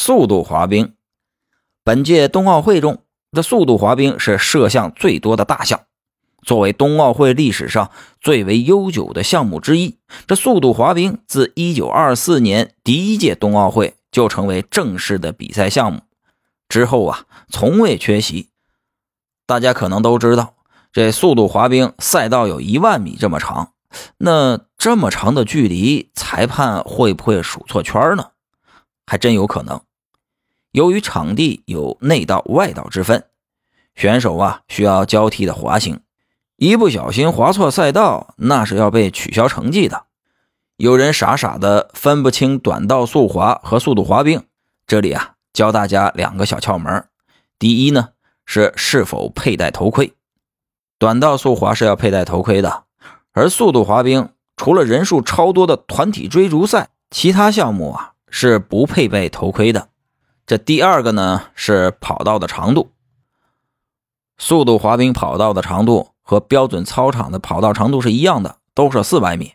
速度滑冰。本届冬奥会中，这速度滑冰是摄像最多的大项。作为冬奥会历史上最为悠久的项目之一，这速度滑冰自1924年第一届冬奥会就成为正式的比赛项目，之后啊从未缺席。大家可能都知道，这速度滑冰赛道有一万米这么长，那这么长的距离，裁判会不会数错圈呢？还真有可能。由于场地有内道、外道之分，选手啊需要交替的滑行。一不小心滑错赛道，那是要被取消成绩的。有人傻傻的分不清短道速滑和速度滑冰，这里啊教大家两个小窍门。第一呢是是否佩戴头盔，短道速滑是要佩戴头盔的，而速度滑冰除了人数超多的团体追逐赛，其他项目啊是不配备头盔的。这第二个呢是跑道的长度，速度滑冰跑道的长度。和标准操场的跑道长度是一样的，都是四百米。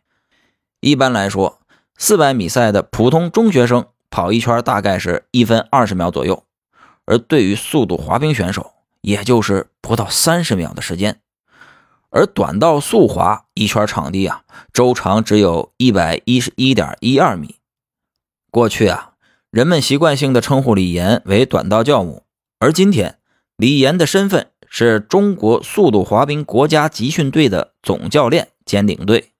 一般来说，四百米赛的普通中学生跑一圈大概是一分二十秒左右，而对于速度滑冰选手，也就是不到三十秒的时间。而短道速滑一圈场地啊，周长只有一百一十一点一二米。过去啊，人们习惯性的称呼李岩为短道教母，而今天李岩的身份。是中国速度滑冰国家集训队的总教练兼领队。